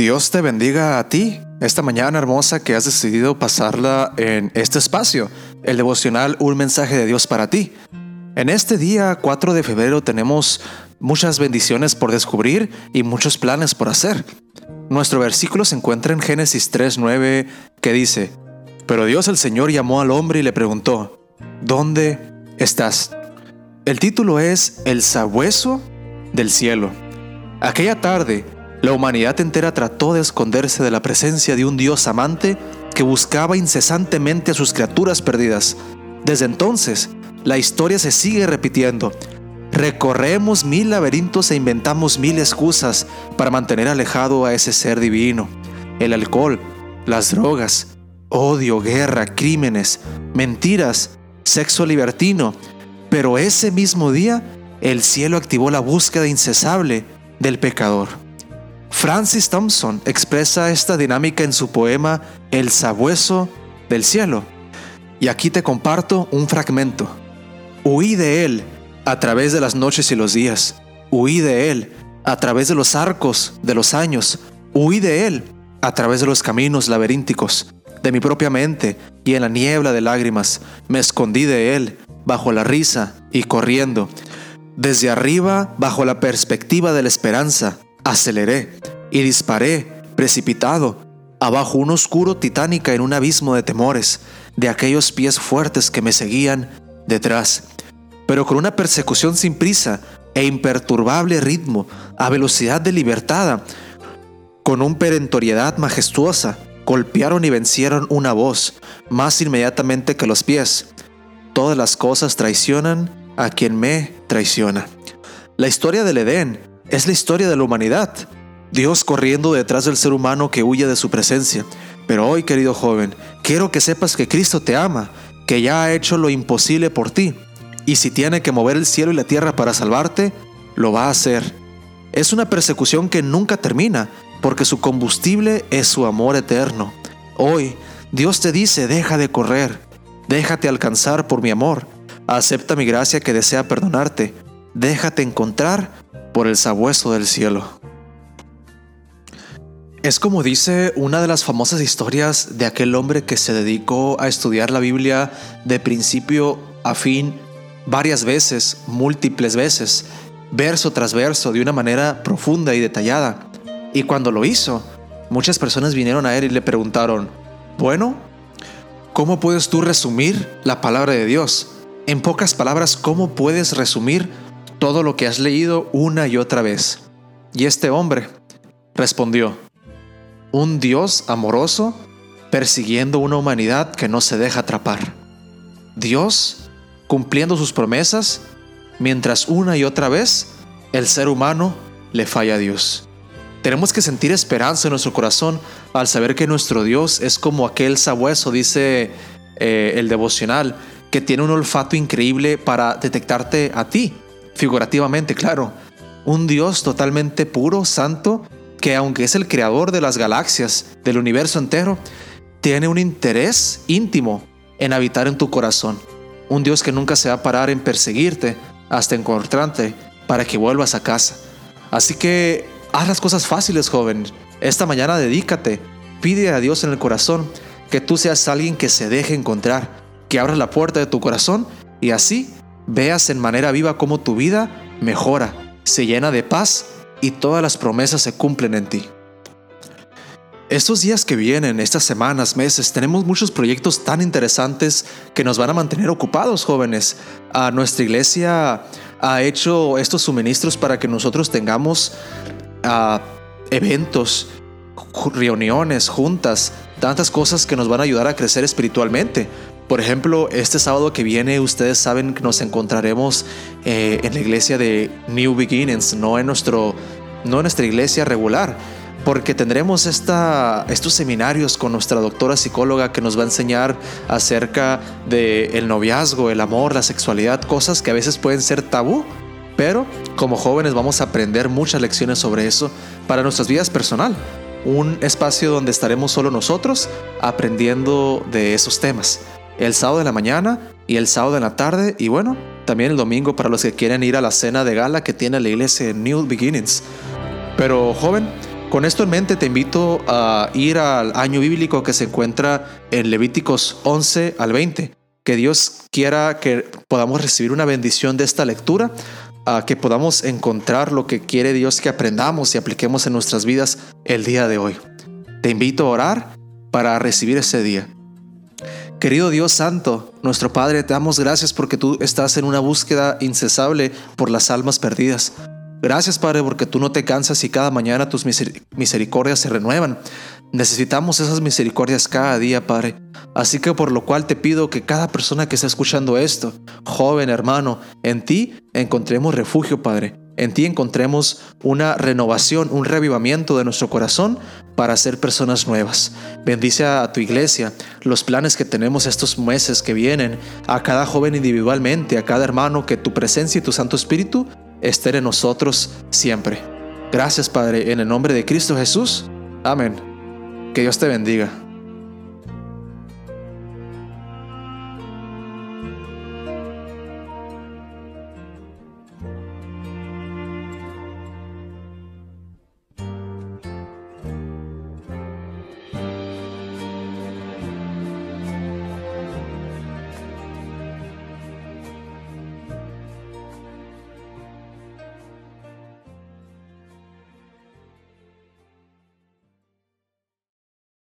Dios te bendiga a ti esta mañana hermosa que has decidido pasarla en este espacio, el devocional Un mensaje de Dios para ti. En este día 4 de febrero tenemos muchas bendiciones por descubrir y muchos planes por hacer. Nuestro versículo se encuentra en Génesis 3.9 que dice, Pero Dios el Señor llamó al hombre y le preguntó, ¿Dónde estás? El título es El sabueso del cielo. Aquella tarde, la humanidad entera trató de esconderse de la presencia de un Dios amante que buscaba incesantemente a sus criaturas perdidas. Desde entonces, la historia se sigue repitiendo. Recorremos mil laberintos e inventamos mil excusas para mantener alejado a ese ser divino. El alcohol, las drogas, odio, guerra, crímenes, mentiras, sexo libertino. Pero ese mismo día, el cielo activó la búsqueda incesable del pecador. Francis Thompson expresa esta dinámica en su poema El sabueso del cielo. Y aquí te comparto un fragmento. Huí de él a través de las noches y los días. Huí de él a través de los arcos de los años. Huí de él a través de los caminos laberínticos de mi propia mente y en la niebla de lágrimas. Me escondí de él bajo la risa y corriendo. Desde arriba, bajo la perspectiva de la esperanza, Aceleré y disparé, precipitado, abajo un oscuro titánica en un abismo de temores, de aquellos pies fuertes que me seguían detrás, pero con una persecución sin prisa e imperturbable ritmo, a velocidad delibertada, con un perentoriedad majestuosa, golpearon y vencieron una voz, más inmediatamente que los pies. Todas las cosas traicionan a quien me traiciona. La historia del Edén es la historia de la humanidad. Dios corriendo detrás del ser humano que huye de su presencia. Pero hoy, querido joven, quiero que sepas que Cristo te ama, que ya ha hecho lo imposible por ti. Y si tiene que mover el cielo y la tierra para salvarte, lo va a hacer. Es una persecución que nunca termina, porque su combustible es su amor eterno. Hoy, Dios te dice, deja de correr, déjate alcanzar por mi amor, acepta mi gracia que desea perdonarte, déjate encontrar por el sabueso del cielo. Es como dice una de las famosas historias de aquel hombre que se dedicó a estudiar la Biblia de principio a fin varias veces, múltiples veces, verso tras verso, de una manera profunda y detallada. Y cuando lo hizo, muchas personas vinieron a él y le preguntaron, bueno, ¿cómo puedes tú resumir la palabra de Dios? En pocas palabras, ¿cómo puedes resumir todo lo que has leído una y otra vez. Y este hombre respondió, un Dios amoroso persiguiendo una humanidad que no se deja atrapar. Dios cumpliendo sus promesas mientras una y otra vez el ser humano le falla a Dios. Tenemos que sentir esperanza en nuestro corazón al saber que nuestro Dios es como aquel sabueso, dice eh, el devocional, que tiene un olfato increíble para detectarte a ti figurativamente, claro. Un Dios totalmente puro, santo, que aunque es el creador de las galaxias, del universo entero, tiene un interés íntimo en habitar en tu corazón. Un Dios que nunca se va a parar en perseguirte hasta encontrarte para que vuelvas a casa. Así que haz las cosas fáciles, joven. Esta mañana dedícate, pide a Dios en el corazón que tú seas alguien que se deje encontrar, que abras la puerta de tu corazón y así veas en manera viva cómo tu vida mejora, se llena de paz y todas las promesas se cumplen en ti. Estos días que vienen, estas semanas, meses, tenemos muchos proyectos tan interesantes que nos van a mantener ocupados, jóvenes. A nuestra iglesia ha hecho estos suministros para que nosotros tengamos ah, eventos, reuniones, juntas, tantas cosas que nos van a ayudar a crecer espiritualmente. Por ejemplo, este sábado que viene, ustedes saben que nos encontraremos eh, en la iglesia de New Beginnings, no en, nuestro, no en nuestra iglesia regular, porque tendremos estos seminarios con nuestra doctora psicóloga que nos va a enseñar acerca del el noviazgo, el amor, la sexualidad, cosas que a veces pueden ser tabú, pero como jóvenes vamos a aprender muchas lecciones sobre eso para nuestras vidas personal. un espacio donde estaremos solo nosotros aprendiendo de esos temas. El sábado de la mañana y el sábado de la tarde y bueno, también el domingo para los que quieren ir a la cena de gala que tiene la iglesia New Beginnings. Pero joven, con esto en mente te invito a ir al año bíblico que se encuentra en Levíticos 11 al 20. Que Dios quiera que podamos recibir una bendición de esta lectura, a que podamos encontrar lo que quiere Dios que aprendamos y apliquemos en nuestras vidas el día de hoy. Te invito a orar para recibir ese día. Querido Dios Santo, nuestro Padre, te damos gracias porque tú estás en una búsqueda incesable por las almas perdidas. Gracias Padre porque tú no te cansas y cada mañana tus misericordias se renuevan. Necesitamos esas misericordias cada día, Padre. Así que por lo cual te pido que cada persona que está escuchando esto, joven hermano, en ti encontremos refugio, Padre. En ti encontremos una renovación, un revivamiento de nuestro corazón para ser personas nuevas. Bendice a tu iglesia, los planes que tenemos estos meses que vienen, a cada joven individualmente, a cada hermano, que tu presencia y tu Santo Espíritu estén en nosotros siempre. Gracias Padre, en el nombre de Cristo Jesús. Amén. Que Dios te bendiga.